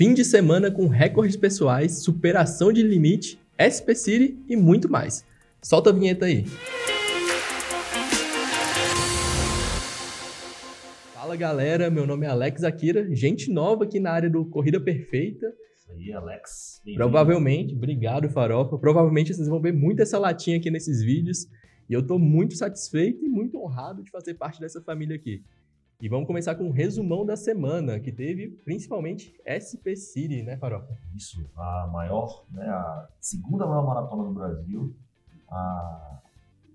Fim de semana com recordes pessoais, superação de limite, SP City e muito mais. Solta a vinheta aí. Fala galera, meu nome é Alex Akira, gente nova aqui na área do Corrida Perfeita. Isso aí, Alex. Provavelmente, obrigado Farofa, provavelmente vocês vão ver muito essa latinha aqui nesses vídeos e eu estou muito satisfeito e muito honrado de fazer parte dessa família aqui. E vamos começar com um resumão da semana, que teve principalmente SP City, né, Farofa? Isso, a maior, né, a segunda maior maratona do Brasil, a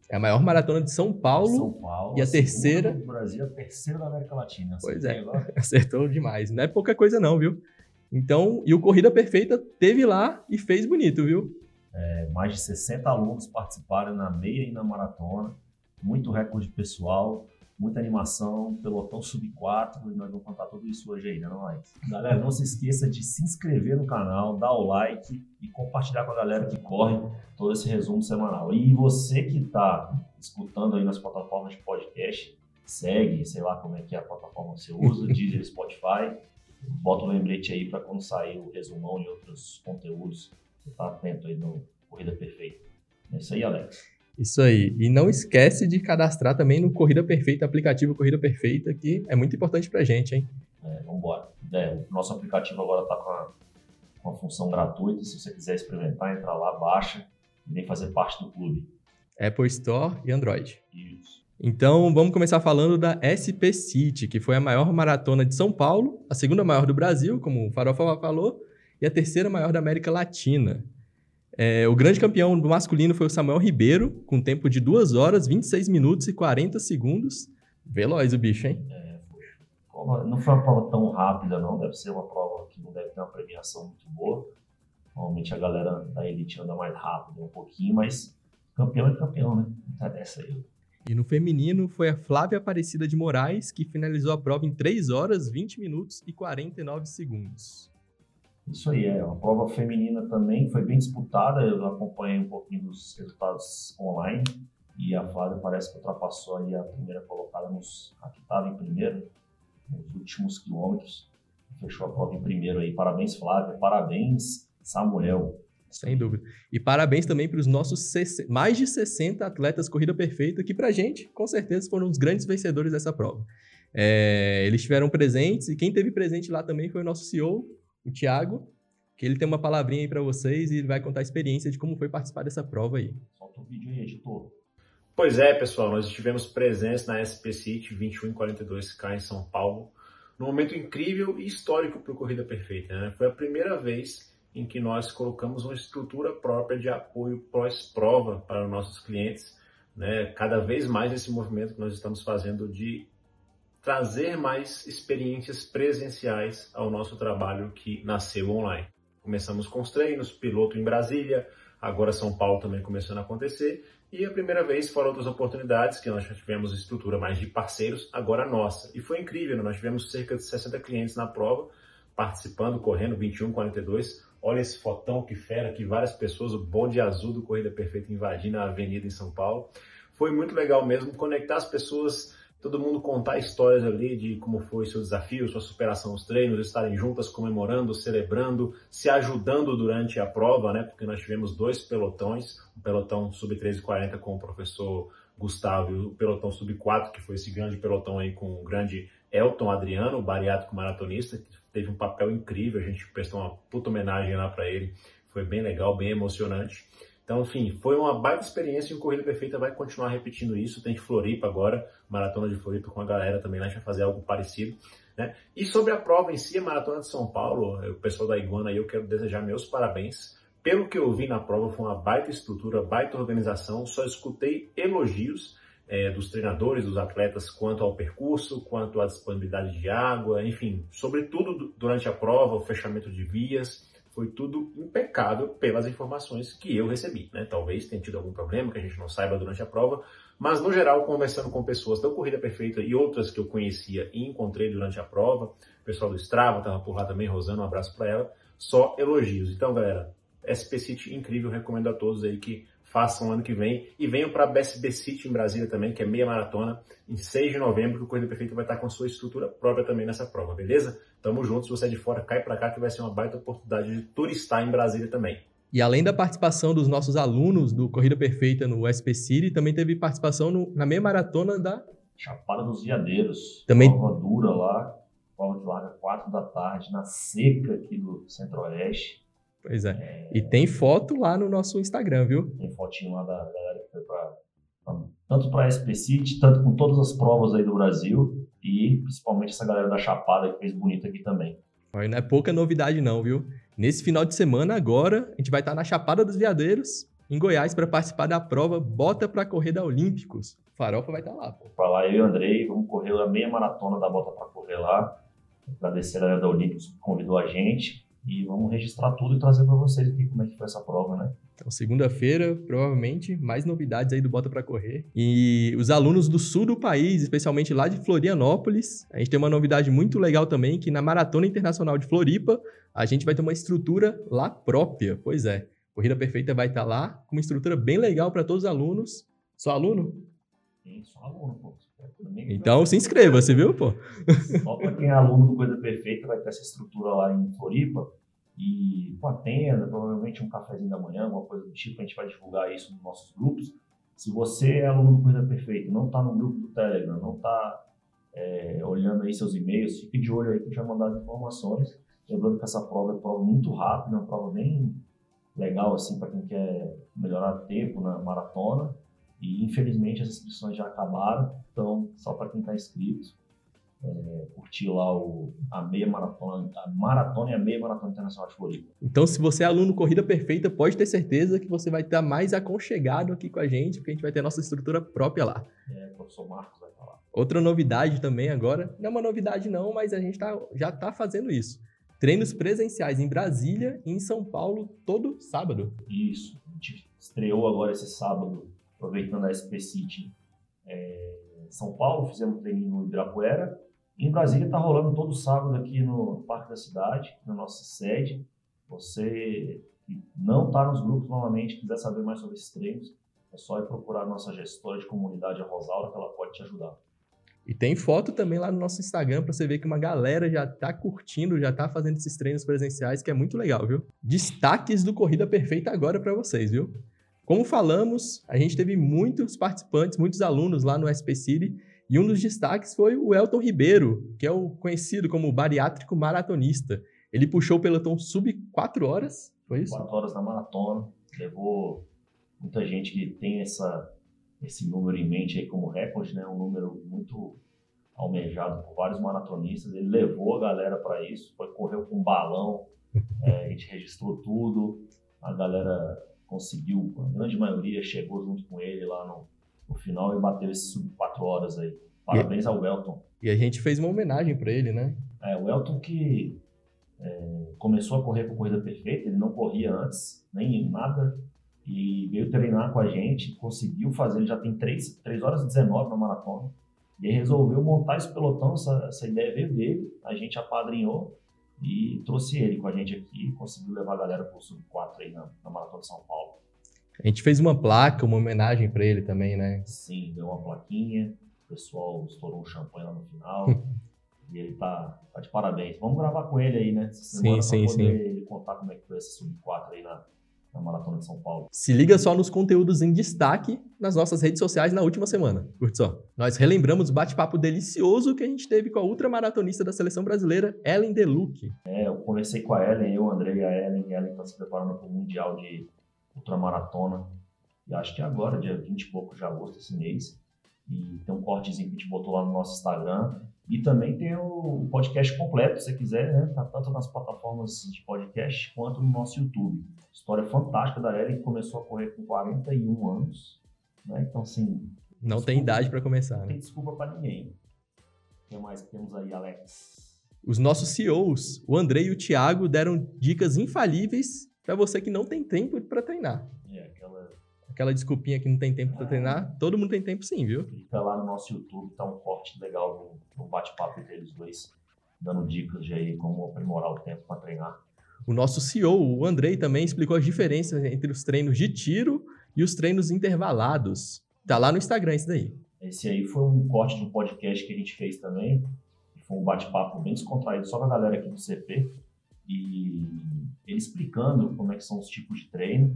é a maior maratona de São Paulo, São Paulo e a terceira do Brasil, a terceira da América Latina. Pois é, acertou demais. Não é pouca coisa não, viu? Então, e o Corrida Perfeita teve lá e fez bonito, viu? É, mais de 60 alunos participaram na meia e na maratona, muito recorde pessoal muita animação, pelotão sub 4 e nós vamos contar tudo isso hoje aí, né, não é? Galera, não se esqueça de se inscrever no canal, dar o like e compartilhar com a galera que corre todo esse resumo semanal. E você que está escutando aí nas plataformas de podcast, segue, sei lá como é que é a plataforma que você usa, Deezer, Spotify, bota um lembrete aí para quando sair o resumão e outros conteúdos, você tá atento aí no Corrida Perfeita. É isso aí, Alex. Isso aí. E não esquece de cadastrar também no Corrida Perfeita, aplicativo Corrida Perfeita, que é muito importante pra gente, hein? É, vambora. É, o nosso aplicativo agora está com a, com a função gratuita. Se você quiser experimentar, entra lá, baixa e vem fazer parte do clube. Apple Store e Android. Isso. Então, vamos começar falando da SP City, que foi a maior maratona de São Paulo, a segunda maior do Brasil, como o Farofa falou, e a terceira maior da América Latina. É, o grande campeão do masculino foi o Samuel Ribeiro, com tempo de 2 horas, 26 minutos e 40 segundos. Veloz o bicho, hein? É, foi. Não foi uma prova tão rápida, não. Deve ser uma prova que não deve ter uma premiação muito boa. Normalmente a galera da elite anda mais rápido um pouquinho, mas campeão é campeão, né? Não tá dessa aí. E no feminino foi a Flávia Aparecida de Moraes, que finalizou a prova em 3 horas, 20 minutos e 49 segundos. Isso aí, é. A prova feminina também foi bem disputada, eu acompanhei um pouquinho dos resultados online e a Flávia parece que ultrapassou aí a primeira colocada nos, a que estava em primeiro, nos últimos quilômetros. Fechou a prova em primeiro aí. Parabéns, Flávia. Parabéns, Samuel. Sem dúvida. E parabéns também para os nossos mais de 60 atletas Corrida Perfeita, que para a gente, com certeza, foram os grandes vencedores dessa prova. É, eles estiveram presentes e quem teve presente lá também foi o nosso CEO, o Thiago, que ele tem uma palavrinha aí para vocês e ele vai contar a experiência de como foi participar dessa prova aí. Solta o vídeo aí, editor. Pois é, pessoal, nós estivemos presentes na SP City 2142K em São Paulo, num momento incrível e histórico para o Corrida Perfeita. Né? Foi a primeira vez em que nós colocamos uma estrutura própria de apoio pós-prova para os nossos clientes. Né? Cada vez mais esse movimento que nós estamos fazendo de trazer mais experiências presenciais ao nosso trabalho que nasceu online. Começamos com os treinos, piloto em Brasília, agora São Paulo também começando a acontecer, e a primeira vez fora outras oportunidades, que nós já tivemos estrutura mais de parceiros, agora nossa. E foi incrível, né? nós tivemos cerca de 60 clientes na prova, participando, correndo 21, 42. Olha esse fotão que fera, que várias pessoas, o bonde azul do Corrida Perfeita invadindo a avenida em São Paulo. Foi muito legal mesmo conectar as pessoas todo mundo contar histórias ali de como foi seu desafio, sua superação nos treinos, estarem juntas comemorando, celebrando, se ajudando durante a prova, né? Porque nós tivemos dois pelotões, o pelotão sub-1340 com o professor Gustavo e o pelotão sub-4, que foi esse grande pelotão aí com o grande Elton Adriano, o bariátrico maratonista, que teve um papel incrível, a gente prestou uma puta homenagem lá para ele, foi bem legal, bem emocionante. Então, enfim, foi uma baita experiência e o Corrida Perfeita vai continuar repetindo isso. Tem Floripa agora, Maratona de Floripa com a galera também, a gente vai fazer algo parecido. Né? E sobre a prova em si, a Maratona de São Paulo, o pessoal da Iguana aí, eu quero desejar meus parabéns. Pelo que eu vi na prova, foi uma baita estrutura, baita organização, só escutei elogios é, dos treinadores, dos atletas, quanto ao percurso, quanto à disponibilidade de água, enfim, sobretudo durante a prova, o fechamento de vias, foi tudo impecável pelas informações que eu recebi. Né? Talvez tenha tido algum problema que a gente não saiba durante a prova, mas no geral, conversando com pessoas da Corrida Perfeita e outras que eu conhecia e encontrei durante a prova, o pessoal do Strava estava por lá também, Rosana, um abraço para ela, só elogios. Então, galera, SP City incrível, recomendo a todos aí que façam ano que vem. E venham para a BSB City em Brasília também, que é meia maratona, em 6 de novembro, que o Corrida Perfeita vai estar com sua estrutura própria também nessa prova, beleza? Tamo junto, se você é de fora, cai para cá que vai ser uma baita oportunidade de turistar em Brasília também. E além da participação dos nossos alunos do Corrida Perfeita no SP City, também teve participação no, na meia maratona da Chapada dos Veadeiros. Também- Prova dura lá. Prova que larga 4 da tarde, na seca aqui do Centro-Oeste. Pois é. E tem foto lá no nosso Instagram, viu? Tem fotinho lá da galera que foi pra, pra- tanto para a SP City, tanto com todas as provas aí do Brasil. E principalmente essa galera da Chapada que fez bonito aqui também. Olha, Não é pouca novidade não, viu? Nesse final de semana agora, a gente vai estar na Chapada dos Veadeiros, em Goiás, para participar da prova Bota para Correr da Olímpicos. Farofa vai estar lá, pô. Pra lá eu e o Andrei, vamos correr a meia maratona da Bota para Correr lá. Agradecer a galera da Olímpicos que convidou a gente. E vamos registrar tudo e trazer para vocês aqui como é que foi essa prova, né? Então, segunda-feira, provavelmente, mais novidades aí do Bota para Correr. E os alunos do sul do país, especialmente lá de Florianópolis, a gente tem uma novidade muito legal também, que na Maratona Internacional de Floripa, a gente vai ter uma estrutura lá própria. Pois é, Corrida Perfeita vai estar lá, com uma estrutura bem legal para todos os alunos. Só aluno? Tem só aluno, pô. Nem- Então se inscreva, você viu, pô? Só para quem é aluno do Coisa Perfeita vai ter essa estrutura lá em Floripa e com a tenda, provavelmente um cafezinho da manhã, alguma coisa do tipo, a gente vai divulgar isso nos nossos grupos. Se você é aluno do Coisa Perfeita, não está no grupo do Telegram, não está olhando aí seus e-mails, fique de olho aí que a gente vai mandar as informações. Lembrando que essa prova é uma prova muito rápida, uma prova bem legal assim para quem quer melhorar tempo na maratona. E infelizmente as inscrições já acabaram, então só para quem está inscrito é, curtir lá o, a meia maratona, a maratona e a meia maratona internacional de Floripa. Então, se você é aluno Corrida Perfeita, pode ter certeza que você vai estar mais aconchegado aqui com a gente, porque a gente vai ter a nossa estrutura própria lá. É, o professor Marcos vai falar. Outra novidade também agora, não é uma novidade não, mas a gente tá, já está fazendo isso. Treinos presenciais em Brasília e em São Paulo todo sábado. Isso, a gente estreou agora esse sábado, aproveitando a SP City é, São Paulo, fizemos treininho no Ibirapuera. Em Brasília está rolando todo sábado aqui no Parque da Cidade, na nossa sede. Você que não está nos grupos novamente, quiser saber mais sobre esses treinos, é só ir procurar a nossa gestora de comunidade, a Rosaura, que ela pode te ajudar. E tem foto também lá no nosso Instagram para você ver que uma galera já tá curtindo, já tá fazendo esses treinos presenciais, que é muito legal, viu? Destaques do Corrida Perfeita agora para vocês, viu? Como falamos, a gente teve muitos participantes, muitos alunos lá no SP City, e um dos destaques foi o Elton Ribeiro, que é o conhecido como bariátrico maratonista. Ele puxou o pelotão sub 4 horas, foi isso? 4 horas na maratona, levou muita gente que tem essa, esse número em mente aí como recorde, né? Um número muito almejado por vários maratonistas. Ele levou a galera para isso, foi correu com um balão, é, a gente registrou tudo, a galera conseguiu, a grande maioria chegou junto com ele lá no, no final e bateu esses sub 4 horas aí. Parabéns ao Elton. E a gente fez uma homenagem para ele, né? É, o Elton que é, começou a correr com corrida perfeita, ele não corria antes, nem nada, e veio treinar com a gente, conseguiu fazer, ele já tem 3, 3 horas e 19 na maratona, e aí resolveu montar esse pelotão, essa, essa ideia veio dele, a gente apadrinhou e trouxe ele com a gente aqui, conseguiu levar a galera pro Sub 4 aí na, na Maratona de São Paulo. A gente fez uma placa, uma homenagem para ele também, né? Sim, deu uma plaquinha, o pessoal estourou um champanhe lá no final. e ele tá, tá de parabéns. Vamos gravar com ele aí, né? Essa Sim, semana sim, poder ele contar como é que foi esse Sub-4 aí na, na Maratona de São Paulo. Se liga só nos conteúdos em destaque nas nossas redes sociais na última semana. Curte só. Nós relembramos o bate-papo delicioso que a gente teve com a ultramaratonista da seleção brasileira, Ellen Deluc. É, eu conversei com a Ellen, eu, e a Ellen, e a Ellen tá se preparando para o Mundial de Ultramaratona. E acho que é agora, dia 20 e pouco de agosto, esse mês. E tem um cortezinho que a gente botou lá no nosso Instagram. E também tem o podcast completo, se você quiser, né? Tá tanto nas plataformas de podcast quanto no nosso YouTube. História fantástica da Ellen, que começou a correr com 41 anos. Né? Então, assim. Não tem idade para começar, Não né? tem desculpa para ninguém. O que mais que temos aí, Alex? Os nossos CEOs, o André e o Thiago, deram dicas infalíveis para você que não tem tempo para treinar. Aquela desculpinha que não tem tempo para treinar, todo mundo tem tempo sim, viu? Clica lá no nosso YouTube, tá um corte legal no, no bate-papo entre eles dois, dando dicas de aí como aprimorar o tempo para treinar. O nosso CEO, o Andrei, também explicou as diferenças entre os treinos de tiro e os treinos intervalados. Tá lá no Instagram isso daí. Esse aí foi um corte de um podcast que a gente fez também. Foi um bate-papo bem descontraído só com a galera aqui do CP. E ele explicando como é que são os tipos de treino,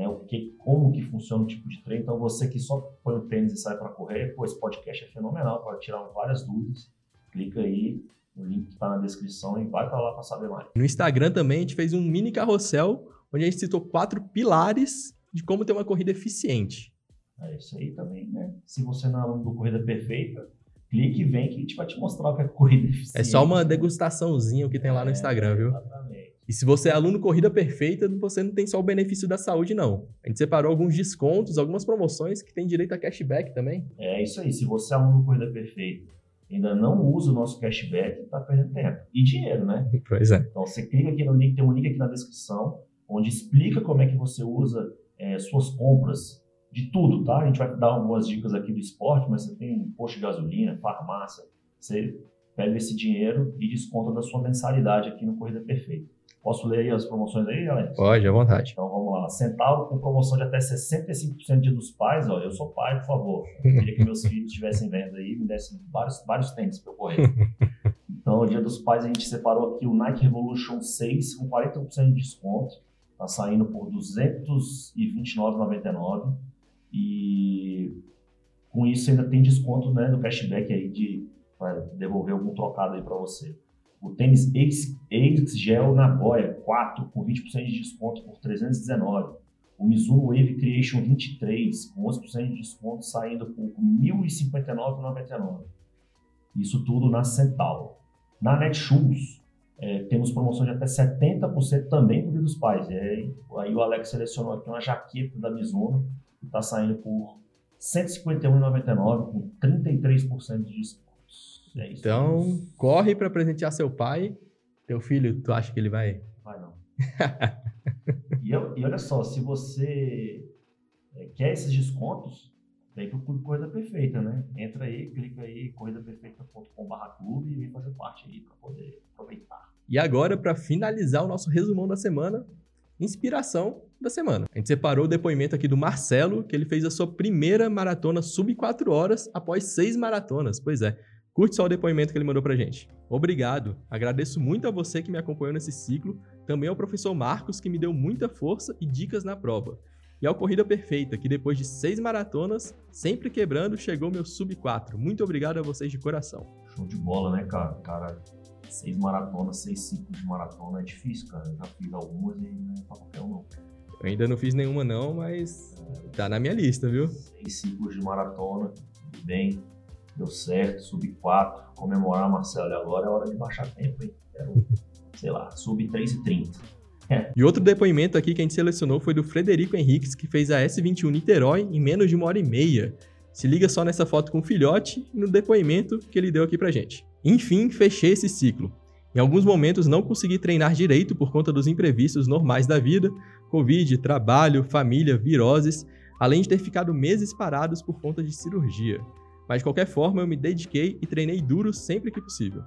né? O que, como que funciona o tipo de treino. Então você que só põe o tênis e sai para correr, pô, esse podcast é fenomenal para tirar várias dúvidas. Clica aí, o link está na descrição e vai para lá para saber mais. No Instagram também a gente fez um mini carrossel onde a gente citou quatro pilares de como ter uma corrida eficiente. É isso aí também, né? Se você não é aluno do Corrida Perfeita, clique e vem que a gente vai te mostrar o que é corrida eficiente. É só uma degustaçãozinha que tem lá no Instagram, viu? E se você é aluno Corrida Perfeita, você não tem só o benefício da saúde, não. A gente separou alguns descontos, algumas promoções que tem direito a cashback também. É isso aí. Se você é aluno Corrida Perfeita ainda não usa o nosso cashback, tá perdendo tempo. E dinheiro, né? Pois é. Então você clica aqui no link, tem um link aqui na descrição, onde explica como é que você usa é, suas compras de tudo, tá? A gente vai dar algumas dicas aqui do esporte, mas você tem posto de gasolina, farmácia, você pega esse dinheiro e desconta da sua mensalidade aqui no Corrida Perfeita. Posso ler aí as promoções aí, Alex? Pode, à vontade. Então vamos lá. Centauro com promoção de até 65% dia dos pais. Ó, eu sou pai, por favor. Eu queria que meus filhos estivessem vendo aí, me dessem vários, vários tênis para eu correr. Então, dia dos pais, a gente separou aqui o Nike Revolution 6 com 40% de desconto. Tá saindo por R$ 229,99. E com isso ainda tem desconto né, do cashback aí de para devolver algum trocado aí para você. O tênis Ace Gel Nagoya 4 com 20% de desconto por 319. O Mizuno Wave Creation 23 com 11% de desconto saindo por 1.059,99. Isso tudo na Centauro. Na Netshoes é, temos promoção de até 70% também por Dia dos Pais. aí, aí o Alex selecionou aqui uma jaqueta da Mizuno que está saindo por R$ 151,99 com 33% de desconto. É então, corre para presentear seu pai. Teu filho, tu acha que ele vai? Vai não. e, eu, e, olha só, se você é, quer esses descontos, vem pro Clube Corrida Perfeita, né? Entra aí, clica aí, corridaperfeita.com.br clube e vem fazer parte aí para poder aproveitar. E agora, para finalizar o nosso resumão da semana, inspiração da semana. A gente separou o depoimento aqui do Marcelo, que ele fez a sua primeira maratona sub 4 horas após seis maratonas. Pois é, Curte só o depoimento que ele mandou pra gente. Obrigado. Agradeço muito a você que me acompanhou nesse ciclo, também ao professor Marcos, que me deu muita força e dicas na prova. E ao Corrida Perfeita, que depois de seis maratonas, sempre quebrando, chegou meu sub 4. Muito obrigado a vocês de coração. Show de bola, né, cara? Cara, seis maratonas, seis ciclos de maratona é difícil, cara. Eu já fiz algumas e não é pra qualquer um, não. Eu ainda não fiz nenhuma, não, mas tá na minha lista, viu? Seis ciclos de maratona, bem deu certo, sub 4, comemorar, Marcelo, agora é hora de baixar tempo, hein? Quero, sei lá, sub 3,30. É. E outro depoimento aqui que a gente selecionou foi do Frederico Henriques, que fez a S21 Niterói em menos de uma hora e meia. Se liga só nessa foto com o filhote e no depoimento que ele deu aqui pra gente. Enfim, fechei esse ciclo. Em alguns momentos não consegui treinar direito por conta dos imprevistos normais da vida, Covid, trabalho, família, viroses, além de ter ficado meses parados por conta de cirurgia mas de qualquer forma eu me dediquei e treinei duro sempre que possível.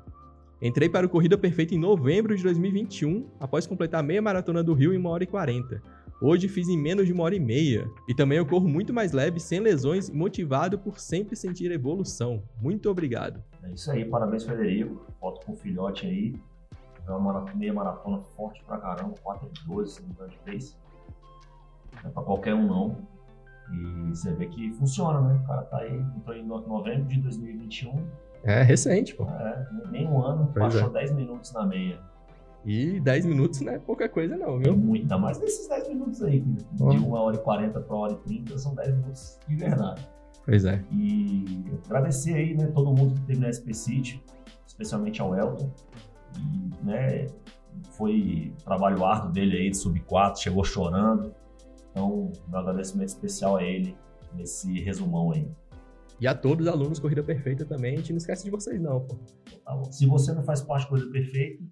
Entrei para o Corrida Perfeita em novembro de 2021, após completar meia maratona do Rio em 1 hora e 40. Hoje fiz em menos de uma hora e meia. E também eu corro muito mais leve, sem lesões e motivado por sempre sentir evolução. Muito obrigado. É isso aí, parabéns Frederico. Foto com o filhote aí. É uma meia maratona forte pra caramba, 4 de 12, se não me engano, fez. Não é pra qualquer um não. E você vê que funciona, né? O cara tá aí, entrou em novembro de 2021. É recente, pô. É, nem um ano, pois baixou é. 10 minutos na meia. E 10 minutos não é pouca coisa, não, viu? É muito, ainda mais nesses 10 minutos aí. De 1 hora e 40 para 1 hora e 30 são 10 minutos de verdade. Pois é. E agradecer aí, né, todo mundo que teve na SP City, especialmente ao Elton. E, né, foi trabalho árduo dele aí de sub 4, chegou chorando. Então, meu agradecimento especial a ele nesse resumão aí. E a todos os alunos Corrida Perfeita também, a gente não esquece de vocês não, pô. Tá Se você não faz parte da Corrida Perfeita,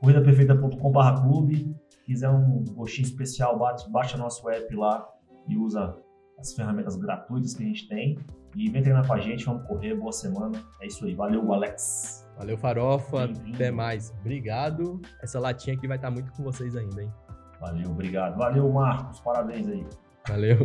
corridaperfeita.com.br clube, quiser um gostinho especial, baixa nosso app lá e usa as ferramentas gratuitas que a gente tem. E vem treinar com a gente, vamos correr, boa semana. É isso aí, valeu Alex. Valeu Farofa, até mais. Obrigado. Essa latinha aqui vai estar muito com vocês ainda, hein? Valeu, obrigado. Valeu, Marcos. Parabéns aí. Valeu.